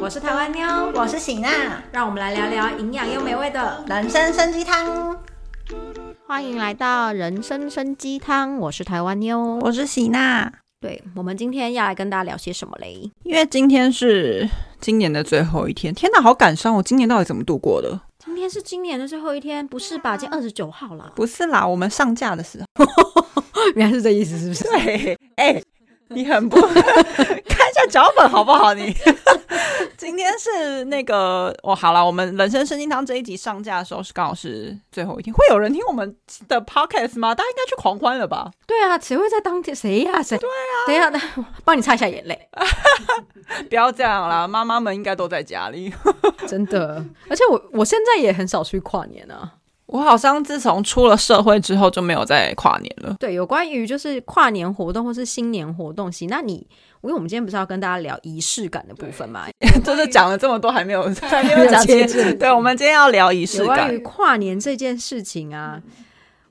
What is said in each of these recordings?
我是台湾妞，我是喜娜，让我们来聊聊营养又美味的。人参参鸡汤。欢迎来到人参参鸡汤，我是台湾妞。我是喜娜。对，我们今天要来跟大家聊些什么嘞？因为今天是今年的最后一天，天哪，好感伤！我今年到底怎么度过的？今天是今年的最后一天，不是吧？今天二十九号啦。不是啦，我们上架的时候，原来是这意思，是不是？对，哎、你很不看一下脚本好不好？你 今天是那个哦，好了，我们人生生鸡汤这一集上架的时候是刚好是最后一天，会有人听我们的 podcast 吗？大家应该去狂欢了吧？对啊，谁会在当天？谁呀、谁？对啊。等一下，等一下帮你擦一下眼泪。不要这样啦，妈妈们应该都在家里。真的，而且我我现在也很少去跨年啊。我好像自从出了社会之后就没有再跨年了。对，有关于就是跨年活动或是新年活动行，那你因为我们今天不是要跟大家聊仪式感的部分嘛？就是讲了这么多，还没有 还没没有有讲接住清对，我们今天要聊仪式感关于感。跨年这件事情啊，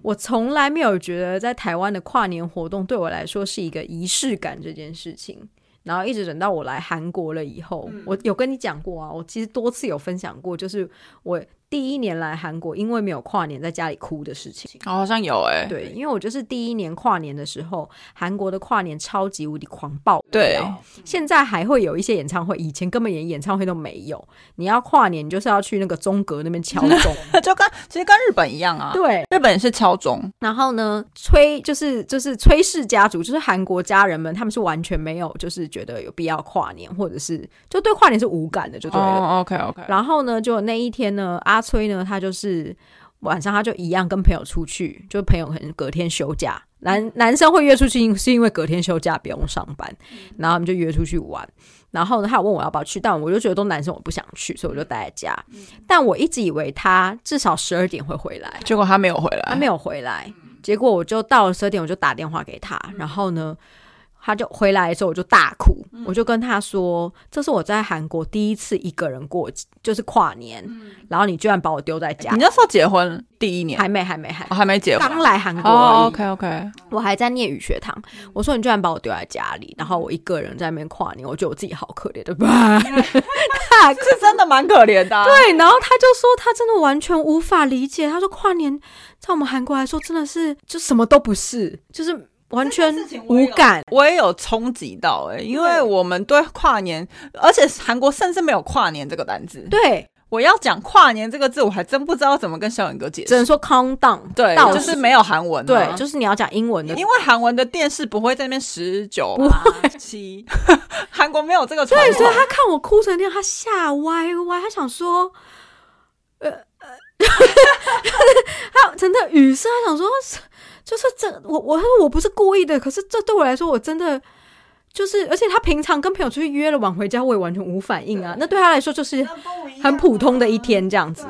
我从来没有觉得在台湾的跨年活动对我来说是一个仪式感这件事情。然后一直等到我来韩国了以后，我有跟你讲过啊，我其实多次有分享过，就是我第一年来韩国，因为没有跨年，在家里哭的事情。哦好像有哎、对，因为我就是第一年跨年的时候，韩国的跨年超级无敌狂暴，对，现在还会有一些演唱会，以前根本连演唱会都没有。你要跨年，你就是要去那个中阁那边敲钟，就跟其实跟日本一样啊。对。日本也是敲钟，然后呢，崔就是就是崔氏家族，就是韩国家人们，他们是完全没有就是觉得有必要跨年，或者是就对跨年是无感的，就对了。哦，OK OK，然后呢，就那一天呢，阿崔呢，他就是晚上他就一样跟朋友出去，就朋友可能隔天休假，男男生会约出去，是因为隔天休假不用上班，然后他们就约出去玩。然后呢，他有问我要不要去，但我就觉得都男生，我不想去，所以我就待在家。但我一直以为他至少十二点会回来，结果他没有回来，他没有回来，结果我就到了十二点，我就打电话给他，然后呢，他就回来的时候我就大哭，我就跟他说，这是我在韩国第一次一个人过，就是跨年，然后你居然把我丢在家。你，那时候结婚第一年，还没还没。还哦还没结婚。刚来韩国哦，，OK OK，我还在念语学堂，我说你居然把我丢在家里，然后我一个人在那边跨年，我觉得我自己好可怜的吧，大哭是真的蛮可怜的啊、对，然后他就说他真的完全无法理解，他说跨年在我们韩国来说真的是就什么都不是，就是完全无感。我也有冲击到哎、因为我们对跨年，而且韩国甚至没有跨年这个单字。对，我要讲跨年这个字，我还真不知道怎么跟小远哥解释。只能说 count down，对，就是没有韩文、啊，对，就是你要讲英文的，因为韩文的电视不会在那边十九七，韩国没有这个传对，所以统。他看我哭成那样，他吓歪歪，他想说，呃呃，他真的语塞，他想说，就是这我我他说我不是故意的，可是这对我来说，我真的就是，而且他平常跟朋友出去约了晚回家，我也完全无反应啊，那对他来说就是很普通的一天这样子。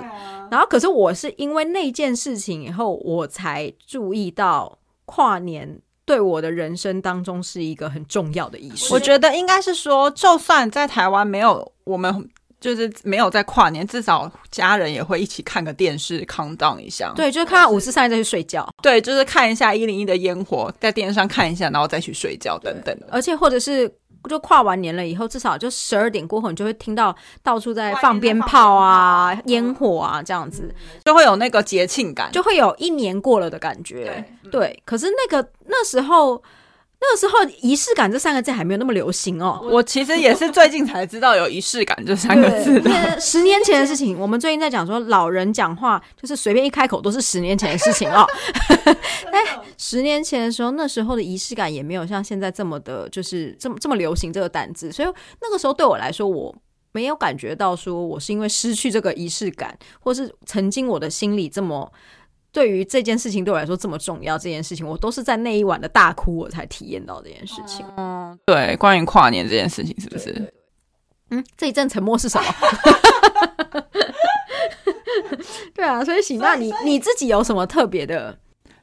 然后，可是我是因为那件事情以后，我才注意到跨年对我的人生当中是一个很重要的仪式。我觉得应该是说，就算在台湾没有我们。就是没有在跨年，至少家人也会一起看个电视，count down 一下。对，就是看到五四三再去睡觉，对，就是看一下一零一的烟火，在电视上看一下，然后再去睡觉等等的。而且或者是就跨完年了以后，至少就十二点过后，你就会听到到处在放鞭炮啊、烟火啊这样子，就会有那个节庆感。就会有一年过了的感觉。对，可是那个那时候。那个时候仪式感这三个字还没有那么流行哦。我其实也是最近才知道有仪式感这三个字的。十年前的事情，我们最近在讲说老人讲话就是随便一开口都是十年前的事情哦。但十年前的时候，那时候的仪式感也没有像现在这么的，就是这么这么流行这个单字，所以那个时候对我来说，我没有感觉到说我是因为失去这个仪式感，或是曾经我的心里这么。对于这件事情对我来说这么重要，这件事情我都是在那一晚的大哭，我才体验到这件事情。嗯对，关于跨年这件事情，是不是？嗯，这一阵沉默是什么？对啊，所以喜娜，你你自己有什么特别的？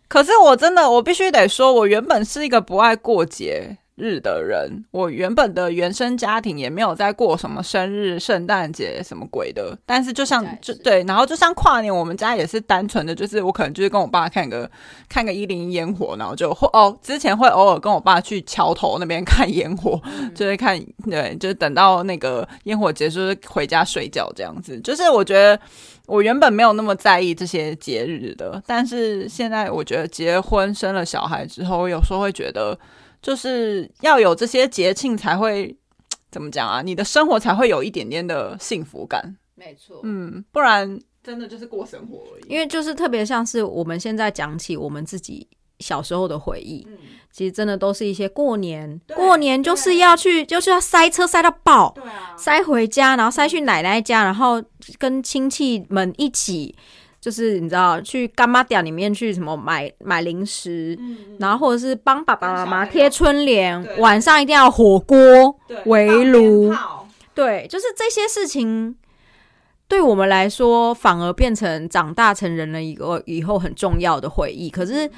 可是我真的，我必须得说，我原本是一个不爱过节日的人，我原本的原生家庭也没有在过什么生日、圣诞节什么鬼的。但是就像就对，然后就像跨年，我们家也是单纯的，就是我可能就是跟我爸看个看个一零一烟火，然后就会哦，之前会偶尔跟我爸去桥头那边看烟火，就是看对，就是等到那个烟火结束回家睡觉这样子。就是我觉得我原本没有那么在意这些节日的，但是现在我觉得结婚生了小孩之后，有时候会觉得。就是要有这些节庆才会怎么讲啊？你的生活才会有一点点的幸福感。没错，嗯，不然真的就是过生活而已。因为就是特别像是我们现在讲起我们自己小时候的回忆，其实真的都是一些过年，过年就是要去，就是要塞车塞到爆，对啊，塞回家，然后塞去奶奶家，然后跟亲戚们一起。就是你知道去干妈店里面去什么买买零食，然后或者是帮爸爸妈妈贴春联，晚上一定要火锅围炉，对，就是这些事情，对我们来说反而变成长大成人了一个以后很重要的回忆，可是。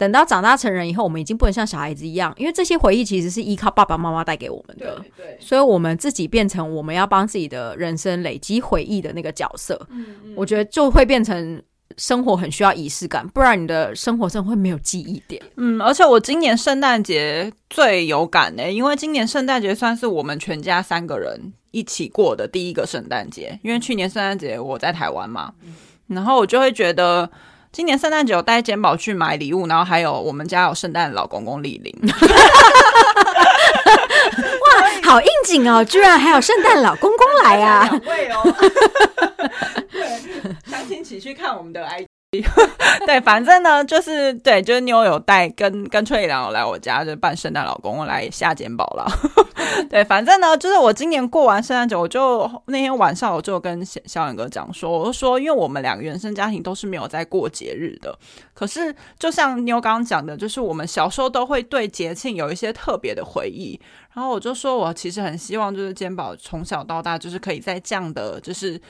等到长大成人以后，我们已经不能像小孩子一样，因为这些回忆其实是依靠爸爸妈妈带给我们的，对，所以我们自己变成我们要帮自己的人生累积回忆的那个角色。嗯嗯，我觉得就会变成生活很需要仪式感，不然你的生活上会没有记忆点。嗯，而且我今年圣诞节最有感呢，因为今年圣诞节算是我们全家三个人一起过的第一个圣诞节，因为去年圣诞节我在台湾嘛，然后我就会觉得。今年圣诞节有带简宝去买礼物，然后还有我们家有圣诞老公公莅临。哇，好应景哦！居然还有圣诞老公公来啊！两位哦，对，详情请去看我们的 I。对，反正呢，就是对，就是妞有带跟跟翠良来我家，就扮圣诞老公来下简宝了。对，反正呢，就是我今年过完圣诞节，我就那天晚上我就跟小小远哥讲说，我就说，因为我们两个原生家庭都是没有在过节日的，可是就像妞刚刚讲的，就是我们小时候都会对节庆有一些特别的回忆。然后我就说我其实很希望，就是肩宝从小到大就是可以在这样的就是。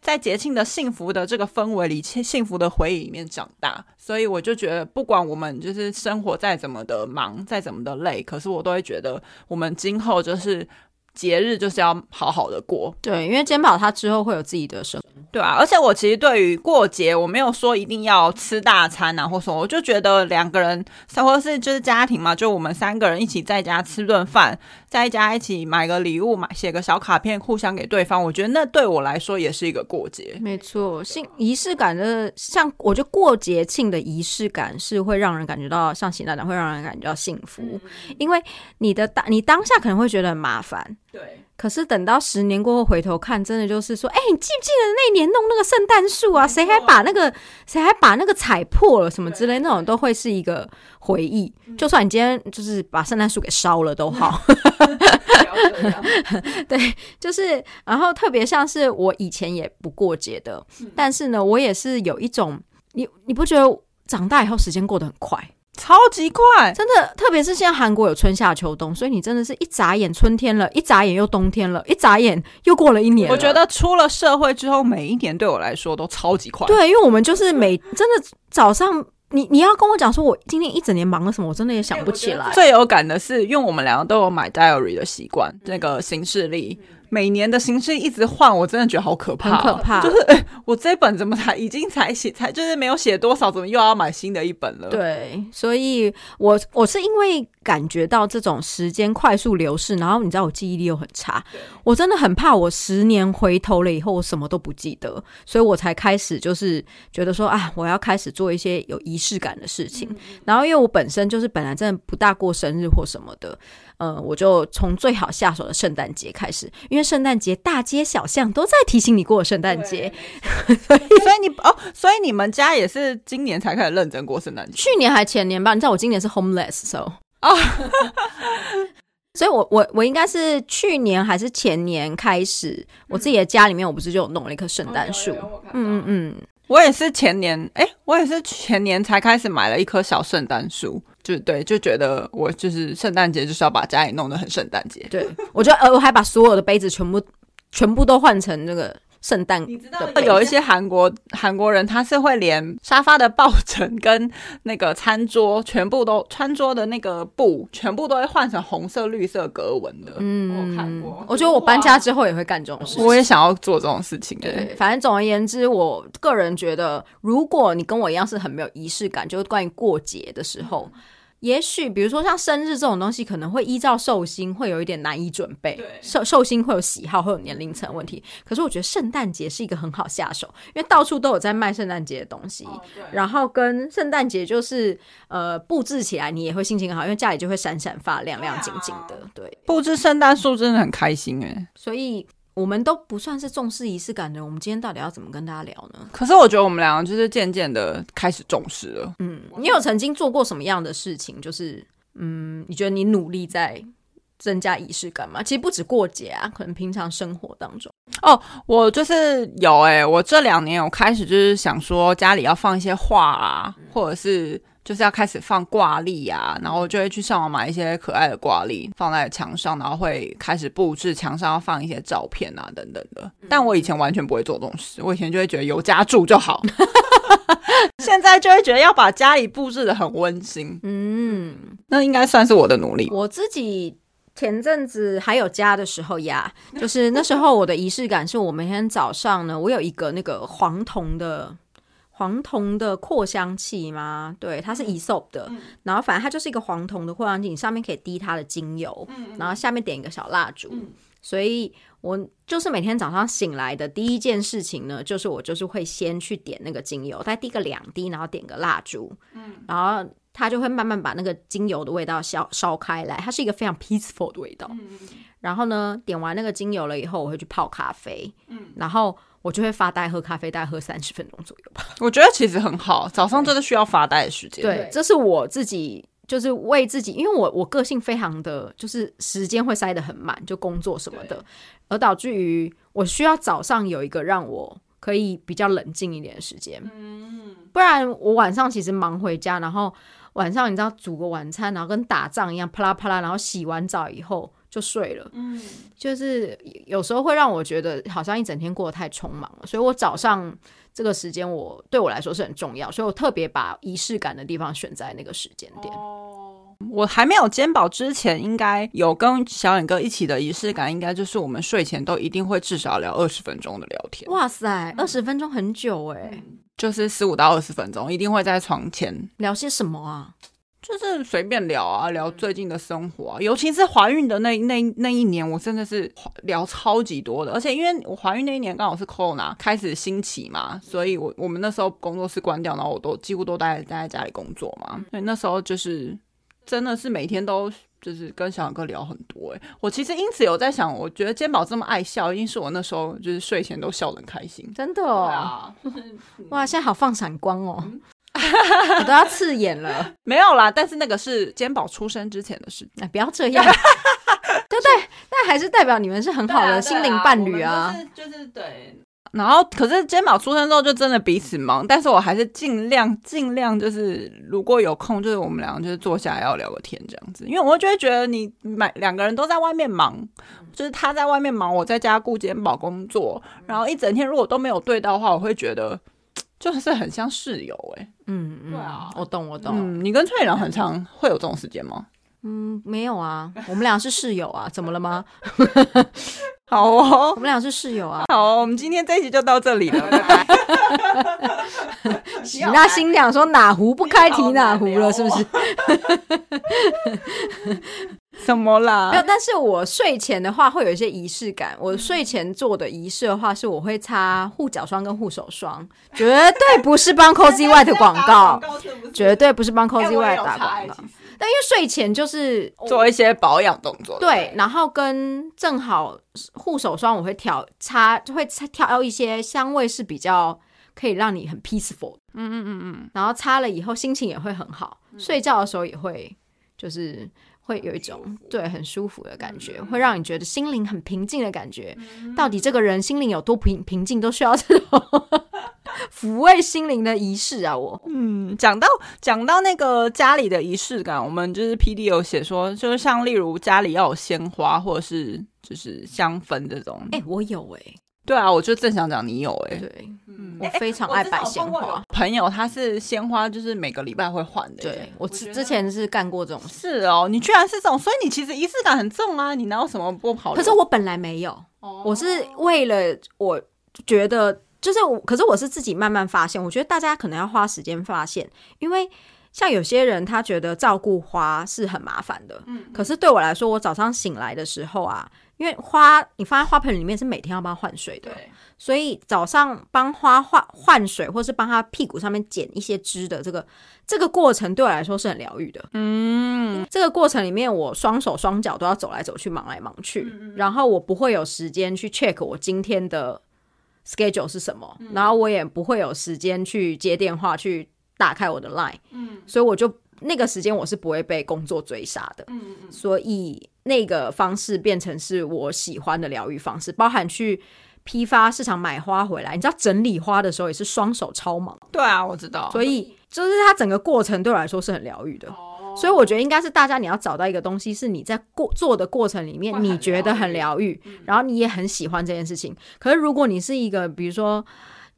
在节庆的幸福的这个氛围里，幸福的回忆里面长大，所以我就觉得，不管我们就是生活再怎么的忙，再怎么的累，可是我都会觉得，我们今后就是节日就是要好好的过。对，因为肩膀他之后会有自己的生。对啊，而且我其实对于过节，我没有说一定要吃大餐啊，或什么，我就觉得两个人，或者是就是家庭嘛，就我们三个人一起在家吃顿饭，在家一起买个礼物，买写个小卡片，互相给对方，我觉得那对我来说也是一个过节。没错，性仪式感的，像我觉得过节庆的仪式感是会让人感觉到，像喜大讲会让人感觉到幸福，因为你的当你当下可能会觉得很麻烦。对。可是等到十年过后回头看，真的就是说，哎，你记不记得那年弄那个圣诞树啊？谁还把那个谁还把那个踩破了什么之类，那种都会是一个回忆。就算你今天就是把圣诞树给烧了都好。对，就是然后特别像是我以前也不过节的，但是呢，我也是有一种，你你不觉得长大以后时间过得很快？超级快，真的，特别是现在韩国有春夏秋冬，所以你真的是一眨眼春天了，一眨眼又冬天了，一眨眼又过了一年。我觉得出了社会之后，每一年对我来说都超级快。对，因为我们就是每真的早上，你你要跟我讲说，我今天一整年忙了什么，我真的也想不起来。最有感的是，因为我们两个都有买 diary 的习惯，那个行事历。每年的形式一直换，我真的觉得好可怕，很可怕。就是诶，我这本怎么才已经才写才就是没有写多少，怎么又要买新的一本了？对，所以我我是因为感觉到这种时间快速流逝，然后你知道我记忆力又很差，我真的很怕我十年回头了以后我什么都不记得，所以我才开始就是觉得说啊，我要开始做一些有仪式感的事情。然后因为我本身就是本来真的不大过生日或什么的。嗯，我就从最好下手的圣诞节开始，因为圣诞节大街小巷都在提醒你过圣诞节，所以你哦，所以你们家也是今年才开始认真过圣诞节？去年还前年吧？你知道我今年是 homeless，so 哦，所以我我我应该是去年还是前年开始，我自己的家里面我不是就弄了一棵圣诞树？嗯嗯嗯，我也是前年，哎，我也是前年才开始买了一棵小圣诞树。就对，就觉得我就是圣诞节就是要把家里弄得很圣诞节。对，我觉得呃，我还把所有的杯子全部全部都换成那个圣诞你知道的有一些韩国韩国人，他是会连沙发的抱枕跟那个餐桌全部都餐桌的那个布全部都会换成红色、绿色格纹的。嗯，我有看过。我觉得我搬家之后也会干这种事情。我也想要做这种事情。对，反正总而言之，我个人觉得，如果你跟我一样是很没有仪式感，就是关于过节的时候。也许，比如说像生日这种东西，可能会依照寿星会有一点难以准备。寿寿星会有喜好，会有年龄层问题。可是我觉得圣诞节是一个很好下手，因为到处都有在卖圣诞节的东西。然后跟圣诞节就是呃布置起来，你也会心情好，因为家里就会闪闪发亮、亮晶晶的。对，布置圣诞树真的很开心哎。所以。我们都不算是重视仪式感的，我们今天到底要怎么跟大家聊呢？可是我觉得我们两个就是渐渐的开始重视了。嗯，你有曾经做过什么样的事情？就是嗯，你觉得你努力在增加仪式感吗？其实不止过节啊，可能平常生活当中。哦，我就是有哎，我这两年我开始就是想说家里要放一些画啊，或者是。就是要开始放挂历啊，然后就会去上网买一些可爱的挂历放在墙上，然后会开始布置墙上要放一些照片啊等等的。但我以前完全不会做这种事，我以前就会觉得有家住就好，现在就会觉得要把家里布置的很温馨。嗯，那应该算是我的努力。我自己前阵子还有家的时候呀，就是那时候我的仪式感是我每天早上呢，我有一个那个黄铜的。黄铜的扩香器吗？对，它是 Esop 的，然后反正它就是一个黄铜的扩香器，你上面可以滴它的精油，然后下面点一个小蜡烛。所以我就是每天早上醒来的第一件事情呢，就是我就是会先去点那个精油，再滴个两滴，然后点个蜡烛，嗯，然后它就会慢慢把那个精油的味道烧烧开来，它是一个非常 peaceful 的味道。然后呢，点完那个精油了以后，我会去泡咖啡，嗯，然后。我就会发呆喝咖啡，大概喝三十分钟左右吧。我觉得其实很好，早上真的需要发呆的时间。对，这是我自己，就是为自己，因为我我个性非常的，就是时间会塞得很满，就工作什么的，而导致于我需要早上有一个让我可以比较冷静一点的时间。嗯，不然我晚上其实忙回家，然后晚上你知道煮个晚餐，然后跟打仗一样啪啦啪啦，然后洗完澡以后。就睡了，嗯，就是有时候会让我觉得好像一整天过得太匆忙了，所以我早上这个时间我对我来说是很重要，所以我特别把仪式感的地方选在那个时间点。哦，我还没有肩膀之前，应该有跟小远哥一起的仪式感，应该就是我们睡前都一定会至少聊二十分钟的聊天。哇塞，二十分钟很久哎，就是十五到二十分钟，一定会在床前聊些什么啊？就是随便聊啊，聊最近的生活，啊尤其是怀孕的那那那一年，我真的是聊超级多的。而且因为我怀孕那一年刚好是 corona 开始兴起嘛，所以我我们那时候工作室关掉，然后我都几乎都待待在家里工作嘛。所以那时候就是真的是每天都就是跟小杨哥聊很多。哎，我其实因此有在想，我觉得肩膀这么爱笑，一定是我那时候就是睡前都笑得很开心。真的哦，哇，现在好放闪光哦。我都要刺眼了，没有啦，但是那个是肩膀出生之前的事，哎，不要这样，对不对？那还是代表你们是很好的心灵伴侣啊，就是对。然后，可是肩膀出生之后就真的彼此忙，但是我还是尽量尽量就是，如果有空，就是我们两个就是坐下来要聊个天这样子，因为我就会觉得你买两个人都在外面忙，就是他在外面忙，我在家顾肩膀工作，然后一整天如果都没有对到的话，我会觉得。就是很像室友哎，嗯嗯，对啊，我懂我懂。嗯，你跟翠良很长会有这种时间吗？嗯，没有啊，我们俩是室友啊，怎么了吗？好哦，我们俩是室友啊。好，我们今天这一集就到这里了。那新娘说哪壶不开提哪壶了，是不是？什么啦？没有，但是我睡前的话会有一些仪式感。我睡前做的仪式的话，是我会擦护脚霜跟护手霜，绝对不是帮 Cozy White 的广告，绝对不是帮 Cozy White 打广告。但因为睡前就是做一些保养动作，对，然后跟正好护手霜我会调擦，会挑一些香味是比较可以让你很 peaceful，嗯嗯嗯嗯，然后擦了以后心情也会很好，睡觉的时候也会就是。会有一种对很舒服的感觉，会让你觉得心灵很平静的感觉。到底这个人心灵有多平平静，都需要这种 抚慰心灵的仪式啊！我嗯，讲到讲到那个家里的仪式感，我们就是 P D 有写说，就是像例如家里要有鲜花或者是就是香氛这种。哎，我有哎。对啊，我就正想讲你有哎、对，嗯。我非常爱摆鲜花。朋友他是鲜花，就是每个礼拜会换的。对我之之前是干过这种事，是哦，你居然是这种，所以你其实仪式感很重啊，你哪有什么不好？可是我本来没有，哦我是为了我觉得，就是我，可是我是自己慢慢发现，我觉得大家可能要花时间发现，因为像有些人他觉得照顾花是很麻烦的，嗯，可是对我来说，我早上醒来的时候啊，因为花你放在花盆里面是每天要帮它换水的，对，所以早上帮花换换水，或是帮它屁股上面剪一些枝的这个这个过程，对我来说是很疗愈的。嗯，这个过程里面，我双手双脚都要走来走去，忙来忙去，嗯。然后我不会有时间去 check 我今天的 schedule 是什么，嗯。然后我也不会有时间去接电话，去打开我的 line，嗯，所以我就那个时间我是不会被工作追杀的，嗯嗯，所以那个方式变成是我喜欢的疗愈方式，包含去。批发市场买花回来，你知道整理花的时候也是双手超忙，对啊，我知道。所以就是它整个过程对我来说是很疗愈的。所以我觉得应该是大家你要找到一个东西，是你在过做的过程里面你觉得很疗愈，然后你也很喜欢这件事情。可是如果你是一个比如说。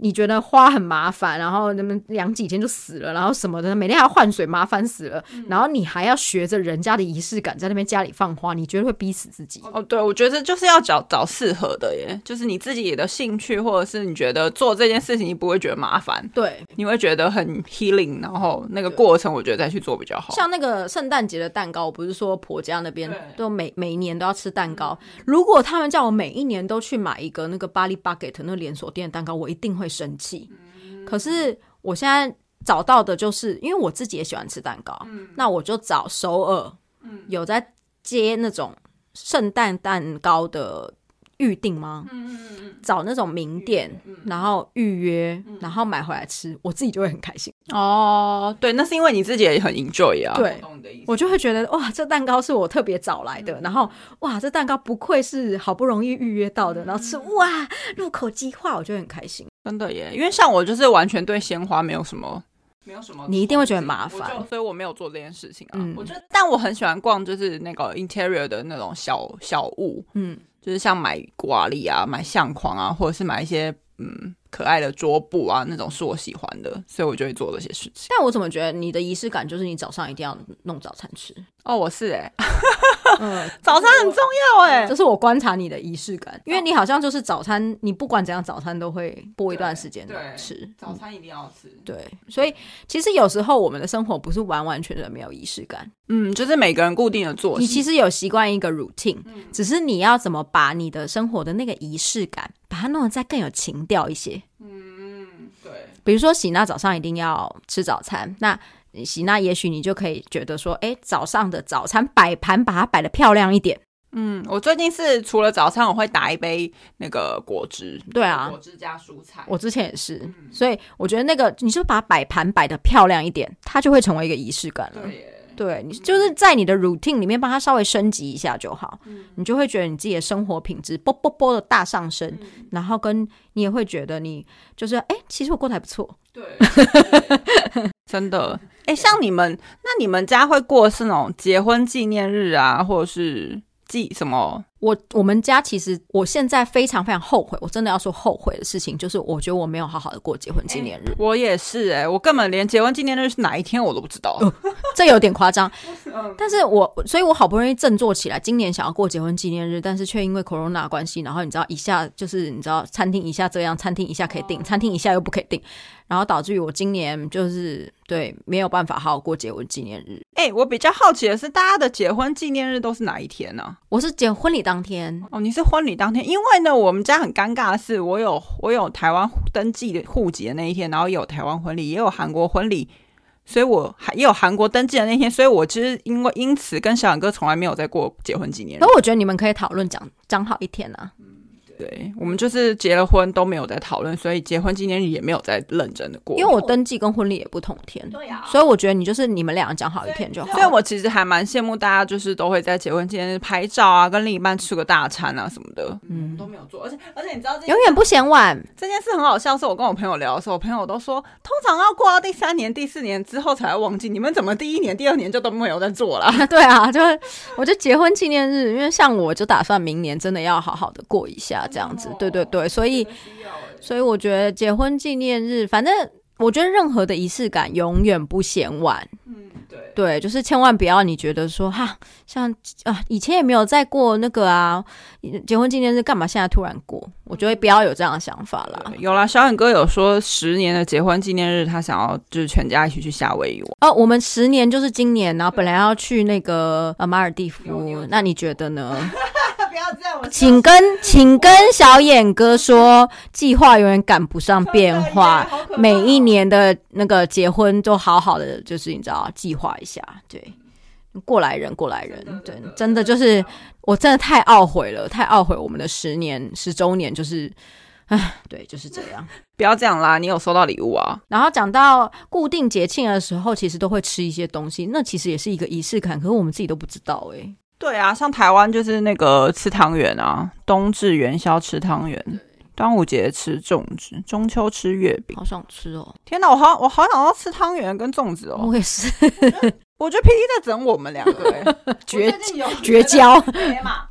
你觉得花很麻烦，然后那么养几天就死了，然后什么的，每天还要换水，麻烦死了。然后你还要学着人家的仪式感，在那边家里放花，你觉得会逼死自己？哦，对，我觉得就是要找找适合的耶，就是你自己的兴趣，或者是你觉得做这件事情你不会觉得麻烦，对，你会觉得很 healing，然后那个过程我觉得再去做比较好。像那个圣诞节的蛋糕，我不是说婆家那边都每每一年都要吃蛋糕。如果他们叫我每一年都去买一个那个巴黎 Bucket 那个连锁店的蛋糕，我一定会生气。可是我现在找到的就是，因为我自己也喜欢吃蛋糕，那我就找首尔，有在接那种圣诞蛋糕的预定吗？找那种名店，然后预约，然后买回来吃，我自己就会很开心。哦，对，那是因为你自己也很 enjoy 啊。对我懂你的意思。我就会觉得哇，这蛋糕是我特别找来的，然后哇，这蛋糕不愧是好不容易预约到的，然后吃哇，入口即化，我就很开心。真的耶，因为像我就是完全对鲜花没有什么。没有什么，你一定会觉得很麻烦所以我没有做这件事情啊。嗯我觉得，但我很喜欢逛，就是那个 interior 的那种小小物，嗯，就是像买挂历啊、买相框啊，或者是买一些嗯可爱的桌布啊，那种是我喜欢的，所以我就会做这些事情。但我怎么觉得你的仪式感就是你早上一定要弄早餐吃？哦，我是哎、嗯，早餐很重要哎、这是我观察你的仪式感，因为你好像就是早餐，你不管怎样早餐都会播一段时间对吃。早餐一定要吃。对，所以其实有时候我们的生活不是完完全全没有仪式感，嗯，就是每个人固定的作息。你其实有习惯一个 routine，、只是你要怎么把你的生活的那个仪式感，把它弄得再更有情调一些。嗯，对，比如说喜娜早上一定要吃早餐，那喜娜也许你就可以觉得说，哎，早上的早餐摆盘把它摆的漂亮一点。嗯，我最近是除了早餐，我会打一杯那个果汁。对啊果汁加蔬菜。我之前也是，所以我觉得那个你就把摆盘摆的漂亮一点，它就会成为一个仪式感了。对。对你就是在你的 routine 里面帮它稍微升级一下就好，你就会觉得你自己的生活品质啵啵啵的大上升，然后跟你也会觉得你就是哎、其实我过得还不错。对，真的。哎、像你们，那你们家会过是那种结婚纪念日啊，或者是纪什么？我我们家其实我现在非常非常后悔，我真的要说后悔的事情，就是我觉得我没有好好的过结婚纪念日，我也是哎、我根本连结婚纪念日是哪一天我都不知道。这有点夸张。但是我所以，我好不容易振作起来，今年想要过结婚纪念日，但是却因为 corona 关系，然后你知道一下就是你知道餐厅一下这样，餐厅一下可以订，餐厅一下又不可以订，然后导致于我今年就是对没有办法好好过结婚纪念日。哎、我比较好奇的是，大家的结婚纪念日都是哪一天呢、我是结婚礼当天，哦，你是婚礼当天，因为呢，我们家很尴尬的是，我有我有台湾登记的户籍的那一天，然后也有台湾婚礼，也有韩国婚礼，所以我还也有韩国登记的那天，所以我其实因为因此跟小杨哥从来没有再过结婚纪念日可。我觉得你们可以讨论讲讲好一天啊。对，我们就是结了婚都没有在讨论，所以结婚纪念日也没有在认真的过。因为我登记跟婚礼也不同天，对呀、所以我觉得你就是你们两个讲好一天就好。所以我其实还蛮羡慕大家，就是都会在结婚纪念日拍照啊，跟另一半吃个大餐啊什么的，嗯，都没有做。而且而且你知道这永远不嫌晚。这件事很好笑，是我跟我朋友聊的时候，我朋友都说，通常要过到第三年、第四年之后才会忘记。你们怎么第一年、第二年就都没有在做了？对啊，就是 我就结婚纪念日，因为像我就打算明年真的要好好的过一下，这样子，对对对，所以所以我觉得结婚纪念日，反正我觉得任何的仪式感永远不嫌晚。嗯，对，对，就是千万不要你觉得说哈，像啊以前也没有再过那个啊结婚纪念日，干嘛现在突然过？我觉得不要有这样的想法啦。有啦，小远哥有说十年的结婚纪念日，他想要就是全家一起去夏威夷玩。哦，我们十年就是今年，然后本来要去那个呃马尔蒂夫，那你觉得呢？请跟请跟小眼哥说，计划永远赶不上变化，每一年的那个结婚都好好的，就是你知道计划一下，对，过来人过来人，对，真的就是我真的太懊悔了，太懊悔我们的十年十周年，就是，唉，对，就是这样。不要这样啦，你有收到礼物啊？然后讲到固定节庆的时候，其实都会吃一些东西，那其实也是一个仪式感，可是我们自己都不知道哎、对啊，像台湾就是那个吃汤圆啊，冬至元宵吃汤圆，端午节吃粽子，中秋吃月饼。好想吃哦，天哪，我好我好想要吃汤圆跟粽子哦！我也是 我觉得 P D 在整我们两个、欸，绝有绝交。嘛，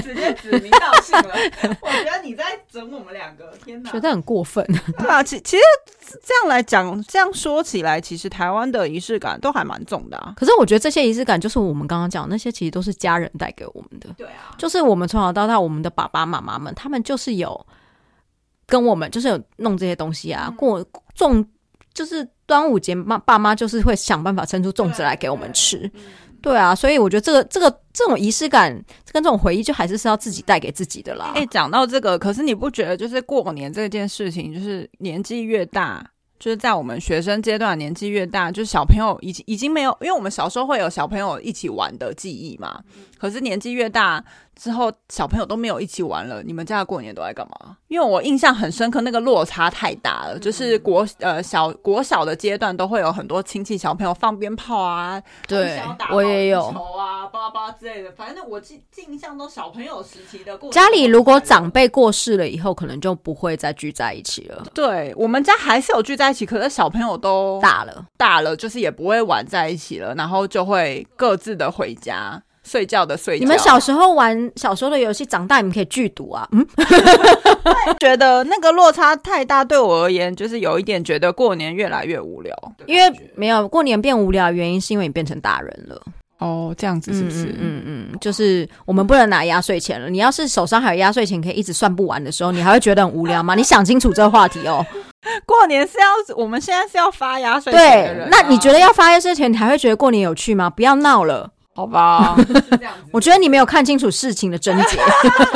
直接指名道姓了。我觉得你在整我们两个，天哪！觉得很过分。对啊，其其实这样来讲，这样说起来，其实台湾的仪式感都还蛮重的啊。可是我觉得这些仪式感，就是我们刚刚讲那些，其实都是家人带给我们的。对啊，就是我们从小到大，我们的爸爸妈妈们，他们就是有跟我们，就是有弄这些东西啊，过重，就是端午节，妈爸妈就是会想办法生出粽子来给我们吃。对啊，所以我觉得这个这个这种仪式感跟这种回忆，就还是是要自己带给自己的啦。哎、讲到这个，可是你不觉得就是过年这件事情，就是年纪越大，就是在我们学生阶段年纪越大，就是小朋友已经已经没有，因为我们小时候会有小朋友一起玩的记忆嘛。可是年纪越大之后，小朋友都没有一起玩了。你们家的过年都在干嘛？因为我印象很深刻，那个落差太大了。就是国呃小国小的阶段，都会有很多亲戚小朋友放鞭炮啊，对我也有。球啊，巴拉巴拉之类的。反正我记记印象中小朋友时期的过家里如果长辈过世了以后，可能就不会再聚在一起了，对我们家还是有聚在一起，可是小朋友都大了。大了，就是也不会玩在一起了，然后就会各自的回家睡觉的睡觉。你们小时候玩小时候的游戏，长大你们可以剧毒啊？嗯，觉得那个落差太大，对我而言就是有一点觉得过年越来越无聊。因为没有过年变无聊的原因，是因为你变成大人了。哦，这样子是不是？嗯嗯嗯嗯，就是我们不能拿压岁钱了。你要是手上还有压岁钱，可以一直算不完的时候，你还会觉得很无聊吗？你想清楚这个话题哦。过年是要我们现在是要发压岁钱的对那你觉得要发压岁钱，你还会觉得过年有趣吗？不要闹了。好吧？我觉得你没有看清楚事情的症结。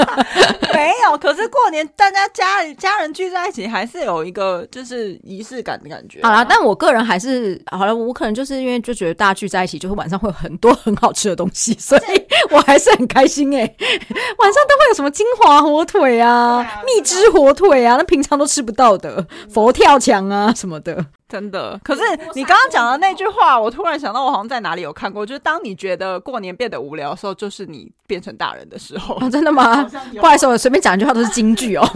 没有，可是过年大家家里家人聚在一起，还是有一个就是仪式感的感觉、好啦，但我个人还是好了，我可能就是因为就觉得大家聚在一起，就是晚上会有很多很好吃的东西，所以 我还是很开心哎、晚上都会有什么金华火腿啊、啊蜜汁火腿啊，那平常都吃不到的，佛跳墙啊什么的。真的，可是你刚刚讲的那句话，我突然想到，我好像在哪里有看过，就是当你觉得过年变得无聊的时候，就是你变成大人的时候。哦，真的吗？不好意思，我随便讲一句话都是京剧哦。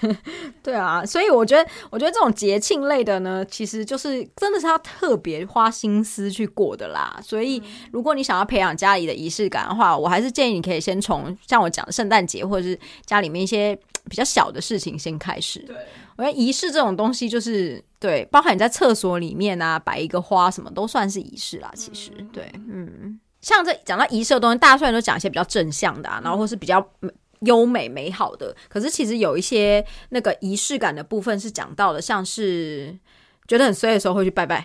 对啊，所以我觉得，我觉得这种节庆类的呢，其实就是真的是要特别花心思去过的啦。所以，如果你想要培养家里的仪式感的话，我还是建议你可以先从像我讲的圣诞节或者是家里面一些比较小的事情先开始。对，我觉得仪式这种东西，就是对，包含你在厕所里面啊摆一个花，什么都算是仪式啦。其实，对，嗯，像这讲到仪式的东西，大家虽然都讲一些比较正向的、啊，然后或是比较嗯优美美好的，可是其实有一些那个仪式感的部分是讲到的，像是觉得很衰的时候会去拜拜，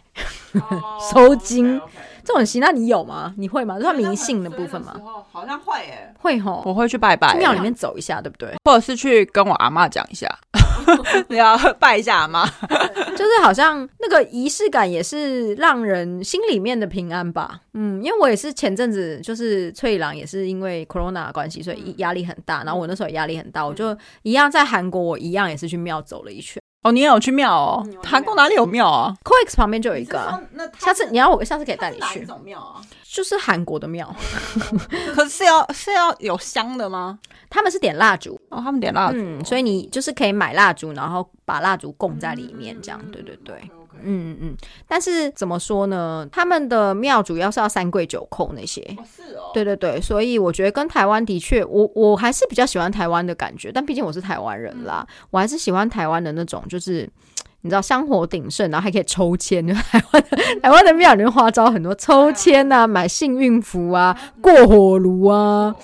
收金这种习，那你有吗？你会吗？这算迷信的部分吗？？好像会耶，会吼，我会去拜拜去，庙里面走一下，对不对？或者是去跟我阿妈讲一下，你要拜一下阿妈。就是好像那个仪式感也是让人心里面的平安吧。嗯，因为我也是前阵子就是翠郎也是因为 corona 的关系，所以压力很大。然后我那时候也压力很大，我就一样在韩国，我一样也是去庙走了一圈。哦，你也有去庙哦？韩国哪里有庙啊？COEX 旁边就有一个啊、那下次你要我下次可以带你去，种庙啊？就是韩国的庙，可是是要是要有香的吗？他们是点蜡烛，哦，他们点蜡烛，嗯，所以你就是可以买蜡烛，然后把蜡烛供在里面，这样，对对对。嗯嗯嗯。但是怎么说呢？他们的庙主要是要三跪九叩那些。是哦。对对对，所以我觉得跟台湾的确，我我还是比较喜欢台湾的感觉。但毕竟我是台湾人啦，我还是喜欢台湾的那种，就是你知道香火鼎盛，然后还可以抽签。台湾台湾的庙里面花招很多，抽签啊，买幸运符啊，过火炉啊。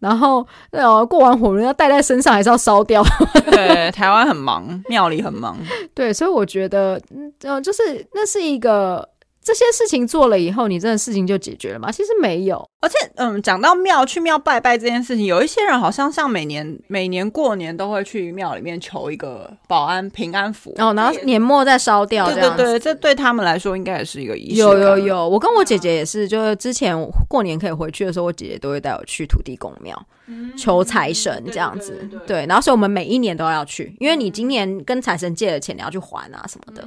然后，呃，过完火炉要带在身上，还是要烧掉？对，台湾很忙，庙里很忙。对，所以我觉得，嗯，就是那是一个。这些事情做了以后，你真的事情就解决了吗？其实没有。而且，嗯，讲到庙去庙拜拜这件事情，有一些人好像像每年每年过年都会去庙里面求一个保安平安符，哦，然后年末再烧掉。对对对，这对他们来说应该也是一个仪式。有有有，我跟我姐姐也是，就是之前过年可以回去的时候，我姐姐都会带我去土地公庙求财神这样子。对，然后所以我们每一年都要去，因为你今年跟财神借了钱，你要去还啊什么的。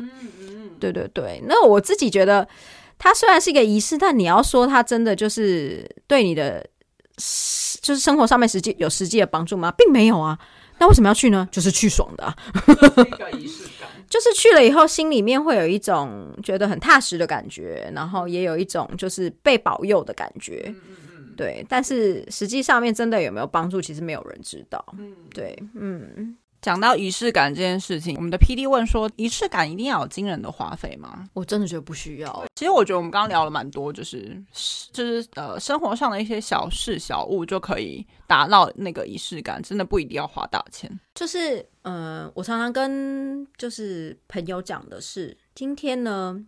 对对对，那我自己觉得，它虽然是一个仪式，但你要说它真的就是对你的，就是生活上面实际有实际的帮助吗？并没有啊。那为什么要去呢？就是去爽的，一个仪式感，就是去了以后心里面会有一种觉得很踏实的感觉，然后也有一种就是被保佑的感觉。嗯嗯嗯，对。但是实际上面真的有没有帮助，其实没有人知道。嗯，对，嗯。讲到仪式感这件事情，我们的 P D 问说：仪式感一定要有惊人的花费吗？我真的觉得不需要。其实我觉得我们刚刚聊了蛮多，就是就是呃生活上的一些小事小物就可以达到那个仪式感，真的不一定要花大钱。就是呃，我常常跟就是朋友讲的是，今天呢。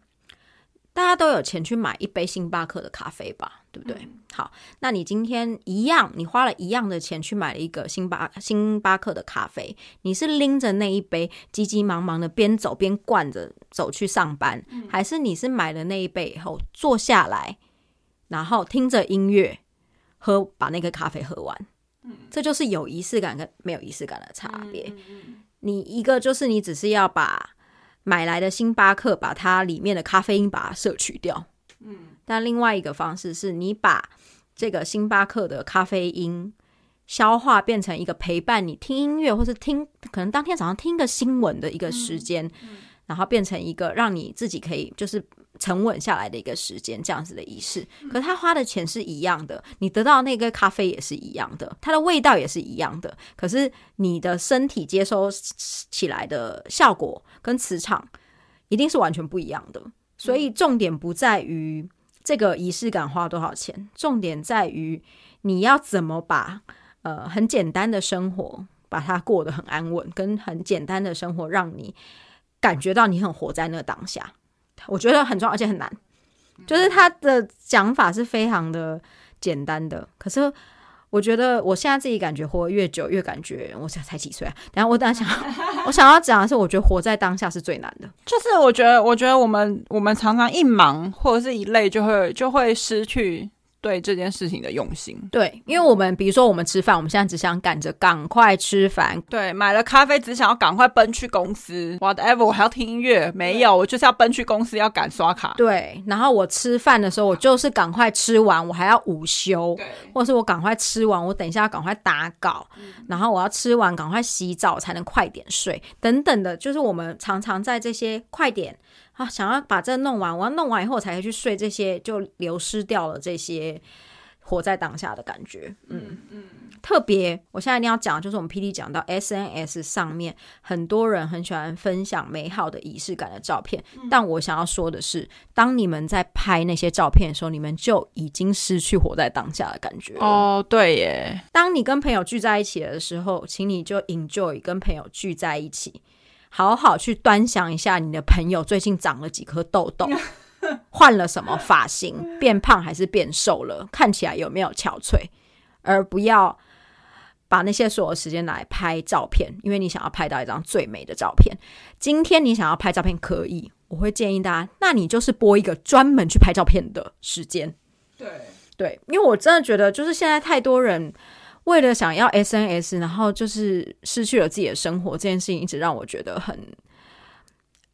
大家都有钱去买一杯星巴克的咖啡吧，对不对？好，那你今天一样，你花了一样的钱去买了一个星巴星巴克的咖啡，你是拎着那一杯急急忙忙的边走边灌着走去上班，还是你是买了那一杯以后坐下来，然后听着音乐喝把那个咖啡喝完？这就是有仪式感跟没有仪式感的差别。你一个就是你只是要把。买来的星巴克，把它里面的咖啡因把它摄取掉。嗯，但另外一个方式是你把这个星巴克的咖啡因消化，变成一个陪伴你听音乐，或是听可能当天早上听个新闻的一个时间，然后变成一个让你自己可以就是。沉稳下来的一个时间，这样子的仪式，可他花的钱是一样的，你得到那个咖啡也是一样的，它的味道也是一样的，可是你的身体接收起来的效果跟磁场一定是完全不一样的。所以重点不在于这个仪式感花多少钱，重点在于你要怎么把呃很简单的生活把它过得很安稳，跟很简单的生活让你感觉到你很活在那个当下。我觉得很重要，而且很难。就是他的讲法是非常的简单的，可是我觉得我现在自己感觉活越久越感觉，我才才几岁啊？然后我等下想，我想要讲的是，我觉得活在当下是最难的。就是我觉得，我觉得我们我们常常一忙或者是一累，就会就会失去。对这件事情的用心，对，因为我们比如说我们吃饭，我们现在只想赶着赶快吃饭，对，买了咖啡只想要赶快奔去公司，whatever，我还要听音乐，没有，我就是要奔去公司要赶刷卡，对，然后我吃饭的时候，我就是赶快吃完，我还要午休，对，或者是我赶快吃完，我等一下要赶快打稿，然后我要吃完赶快洗澡才能快点睡，等等的，就是我们常常在这些快点。啊，想要把这弄完，我要弄完以后才可以去睡，这些就流失掉了。这些活在当下的感觉，嗯嗯，特别，我现在一定要讲，就是我们 P D 讲到 S N S 上面，很多人很喜欢分享美好的仪式感的照片，但我想要说的是，当你们在拍那些照片的时候，你们就已经失去活在当下的感觉哦。对耶，当你跟朋友聚在一起的时候，请你就 enjoy 跟朋友聚在一起。好好去端详一下你的朋友最近长了几颗痘痘，换了什么发型，变胖还是变瘦了，看起来有没有憔悴，而不要把那些所有时间拿来拍照片，因为你想要拍到一张最美的照片。今天你想要拍照片可以，我会建议大家，那你就是播一个专门去拍照片的时间。对对，因为我真的觉得，就是现在太多人。为了想要 SNS，然后就是失去了自己的生活，这件事情一直让我觉得很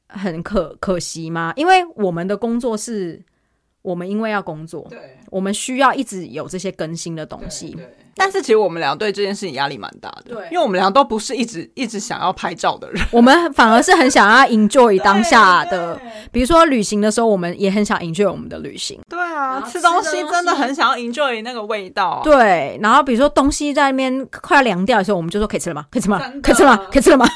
很可可惜吗？因为我们的工作是，我们因为要工作，对，我们需要一直有这些更新的东西，但是其实我们俩对这件事情压力蛮大的，对因为我们俩都不是一直一直想要拍照的人。我们反而是很想要 enjoy 当下的，比如说旅行的时候，我们也很想 enjoy 我们的旅行。对啊吃东西真的很想要 enjoy 那个味道啊。对，然后比如说东西在那边快要凉掉的时候，我们就说可以吃了吗？可以吃吗可以吃了吗？可以吃了吗？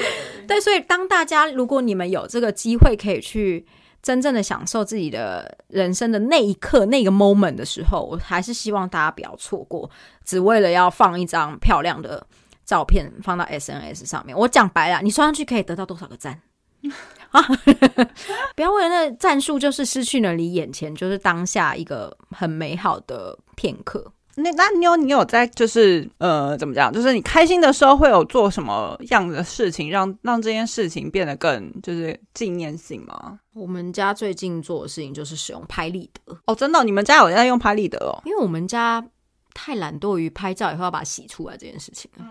对，所以当大家如果你们有这个机会可以去真正的享受自己的人生的那一刻、那个 moment 的时候，我还是希望大家不要错过，只为了要放一张漂亮的照片放到 SNS 上面。我讲白了，你刷上去可以得到多少个赞？啊！不要为了那战术，就是失去了你眼前就是当下一个很美好的片刻。那那妞，你有在就是呃怎么讲？就是你开心的时候会有做什么样的事情，让让这件事情变得更就是纪念性吗？我们家最近做的事情就是使用拍立得，哦，真的哦、你们家有在用拍立得哦？因为我们家太懒惰于拍照以后要把它洗出来这件事情了，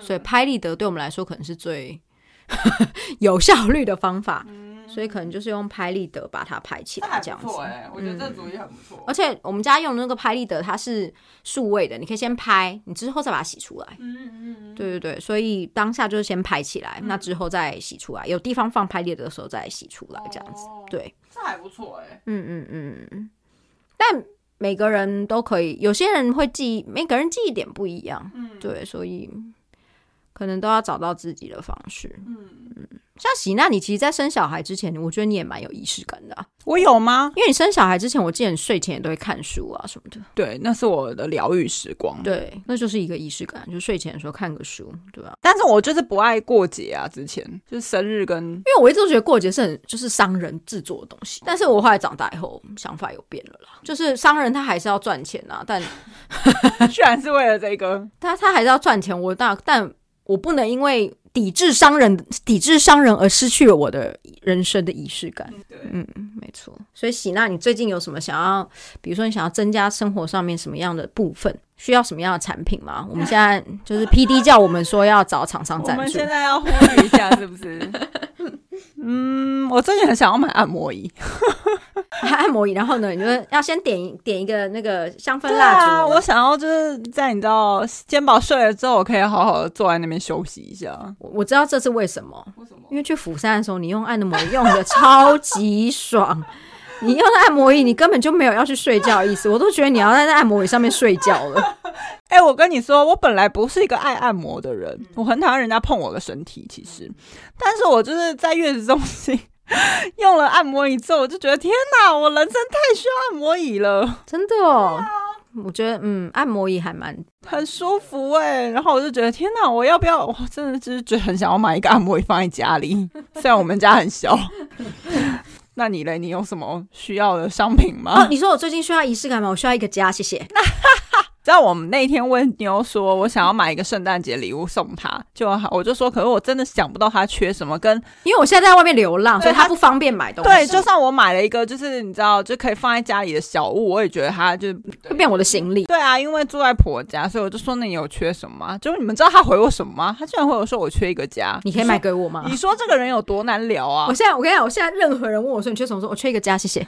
所以拍立得对我们来说可能是最 有效率的方法，所以可能就是用拍立得把它拍起来这样子。哎，我觉得这主意很不错而且我们家用的那个拍立得，它是数位的，你可以先拍，你之后再把它洗出来。嗯嗯嗯，对对对，所以当下就是先拍起来，那之后再洗出来。有地方放拍立得的时候再洗出来，这样子。哦对，这还不错哎。嗯嗯嗯嗯。但每个人都可以，有些人会记，每个人记忆点不一样。嗯，对，所以可能都要找到自己的方式。嗯，像喜娜，你其实，在生小孩之前，我觉得你也蛮有仪式感的、啊，我有吗？因为你生小孩之前，我记得你睡前也都会看书啊什么的。对，那是我的疗愈时光。对，那就是一个仪式感，就睡前的时候看个书，对吧、但是我就是不爱过节啊，之前就是生日跟因为我一直都觉得过节是很就是商人制作的东西，但是我后来长大以后想法有变了啦，就是商人他还是要赚钱啊，但 居然是为了这个，他他还是要赚钱，我但但我不能因为抵制商人抵制商人而失去了我的人生的仪式感。对嗯，没错。所以喜娜，你最近有什么想要，比如说你想要增加生活上面什么样的部分，需要什么样的产品吗？我们现在就是 P D 叫我们说要找厂商赞助我们现，在要呼吁一下，是不是？嗯，我最近很想要买按摩椅，按摩椅，然后呢，你就要先点一点一个那个香氛蜡烛。啊，我想要就是在你知道肩膀睡了之后，我可以好好的坐在那边休息一下。我我知道这是为什么，为什么？因为去釜山的时候，你用按摩椅用的超级爽。你用那按摩椅，你根本就没有要去睡觉的意思，我都觉得你要在那按摩椅上面睡觉了。哎、我跟你说，我本来不是一个爱按摩的人，我很讨厌人家碰我的身体，其实，但是我就是在月子中心用了按摩椅之后，我就觉得天哪，我人生太需要按摩椅了，真的哦，我觉得嗯，按摩椅还蛮很舒服哎、然后我就觉得天哪，我要不要？我真的就是觉得很想要买一个按摩椅放在家里，虽然我们家很小。那你嘞？你有什么需要的商品吗？哦。你说我最近需要仪式感吗？我需要一个家，谢谢。知道我们那天问妞说，我想要买一个圣诞节礼物送她，就好，我就说，可是我真的想不到她缺什么，跟因为我现在在外面流浪，所以他不方便买东西，对，就算我买了一个，就是你知道，就可以放在家里的小物，我也觉得它就会变我的行李。对啊，因为住在婆家，所以我就说那你有缺什么吗？结果你们知道他回我什么吗？他居然回我说我缺一个家，你可以买给我吗？你说这个人有多难聊啊我？现在我跟你讲，我现在任何人问我说你缺什么，我说我缺一个家，谢谢。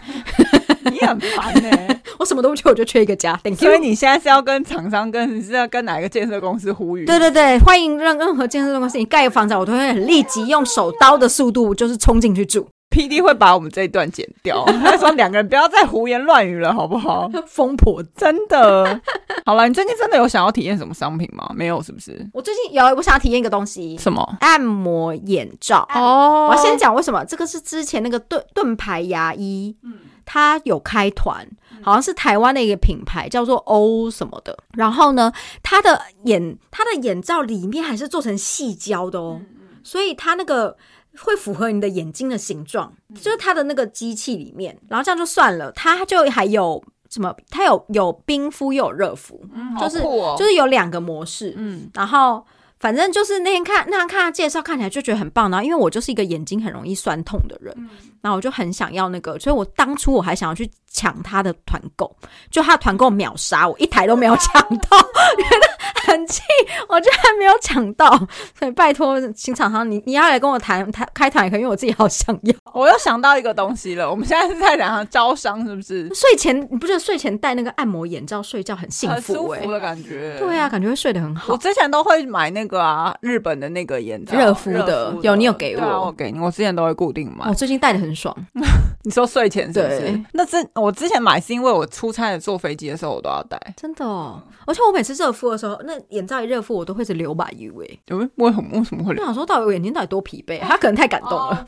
你很烦呢、我什么都不缺，我就缺一个家所以。你现在是要跟厂商跟你是要跟哪一个建设公司呼吁？对对对，欢迎任任何建设公司，你盖个房子，我都会很立即用手刀的速度，就是冲进去住。，P D 会把我们这一段剪掉。他说两个人不要再胡言乱语了，好不好？疯婆，真的。好了，你最近真的有想要体验什么商品吗？没有，是不是？我最近有，我想要体验一个东西，什么？按摩眼罩。哦我要先讲为什么，这个是之前那个盾盾牌牙医，它有开团，好像是台湾的一个品牌，叫做欧什么的。然后呢，他的眼他的眼罩里面还是做成细胶的哦，所以他那个会符合你的眼睛的形状，就是它的那个机器里面。然后这样就算了，它就还有什么？它有有冰敷又有热敷，就是就是有两个模式。嗯，然后反正就是那天看那天看他介绍，看起来就觉得很棒。然后因为我就是一个眼睛很容易酸痛的人，然后我就很想要那个，所以我当初我还想要去抢他的团购，就他的团购秒杀我，一台都没有抢到，觉得很气，我居然没有抢到，所以拜托新厂商，你你要来跟我谈谈开团也可以，因为我自己好想要。我又想到一个东西了，我们现在是在两个招商，是不是？睡前你不觉得睡前戴那个按摩眼罩睡觉很幸很福哎、舒服的感觉。对啊，感觉会睡得很好我。之前都会买那个啊，日本的那个眼罩，热敷的有你有给我我给你，我之前都会固定买。我最近戴的很爽，你说睡前是不是？那之我之前买是因为我出差的坐飞机的时候我都要戴。真的哦。而且我每次热敷的时候，那眼罩一热敷，我都会是流把油哎。有为什么为什么会我想说，到底我眼睛到底多疲惫？他可能太感动了。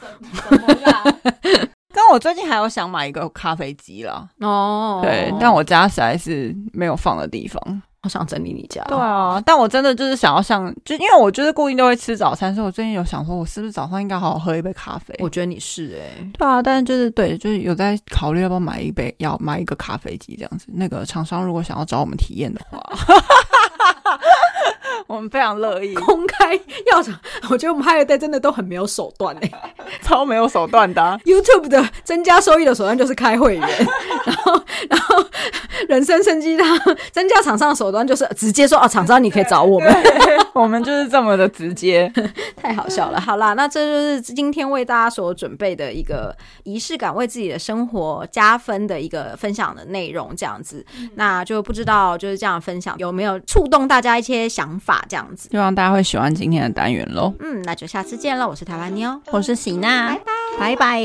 但 我最近还有想买一个咖啡机啦，哦，对，但我家实在是没有放的地方。好想整理你家。对啊，但我真的就是想要像，就因为我就是固定都会吃早餐，所以我最近有想说，我是不是早上应该好好喝一杯咖啡？我觉得你是哎、对啊，但是就是对，就是有在考虑要不要买一杯，要买一个咖啡机这样子。那个厂商如果想要找我们体验的话，我们非常乐意，公开要找，我觉得我们 Higher Day 真的都很没有手段哎、超没有手段的啊、YouTube 的增加收益的手段就是开会员，然后然后人生生鸡汤增加厂商的手段就是直接说哦，厂商你可以找我们，我们就是这么的直接。太好笑了。好啦，那这就是今天为大家所准备的一个仪式感，为自己的生活加分的一个分享的内容，这样子。那就不知道就是这样分享有没有触动大家一些想法这样子，希望大家会喜欢今天的单元喽。嗯，那就下次见喽。我是台湾妞，我是喜娜，拜拜，拜拜。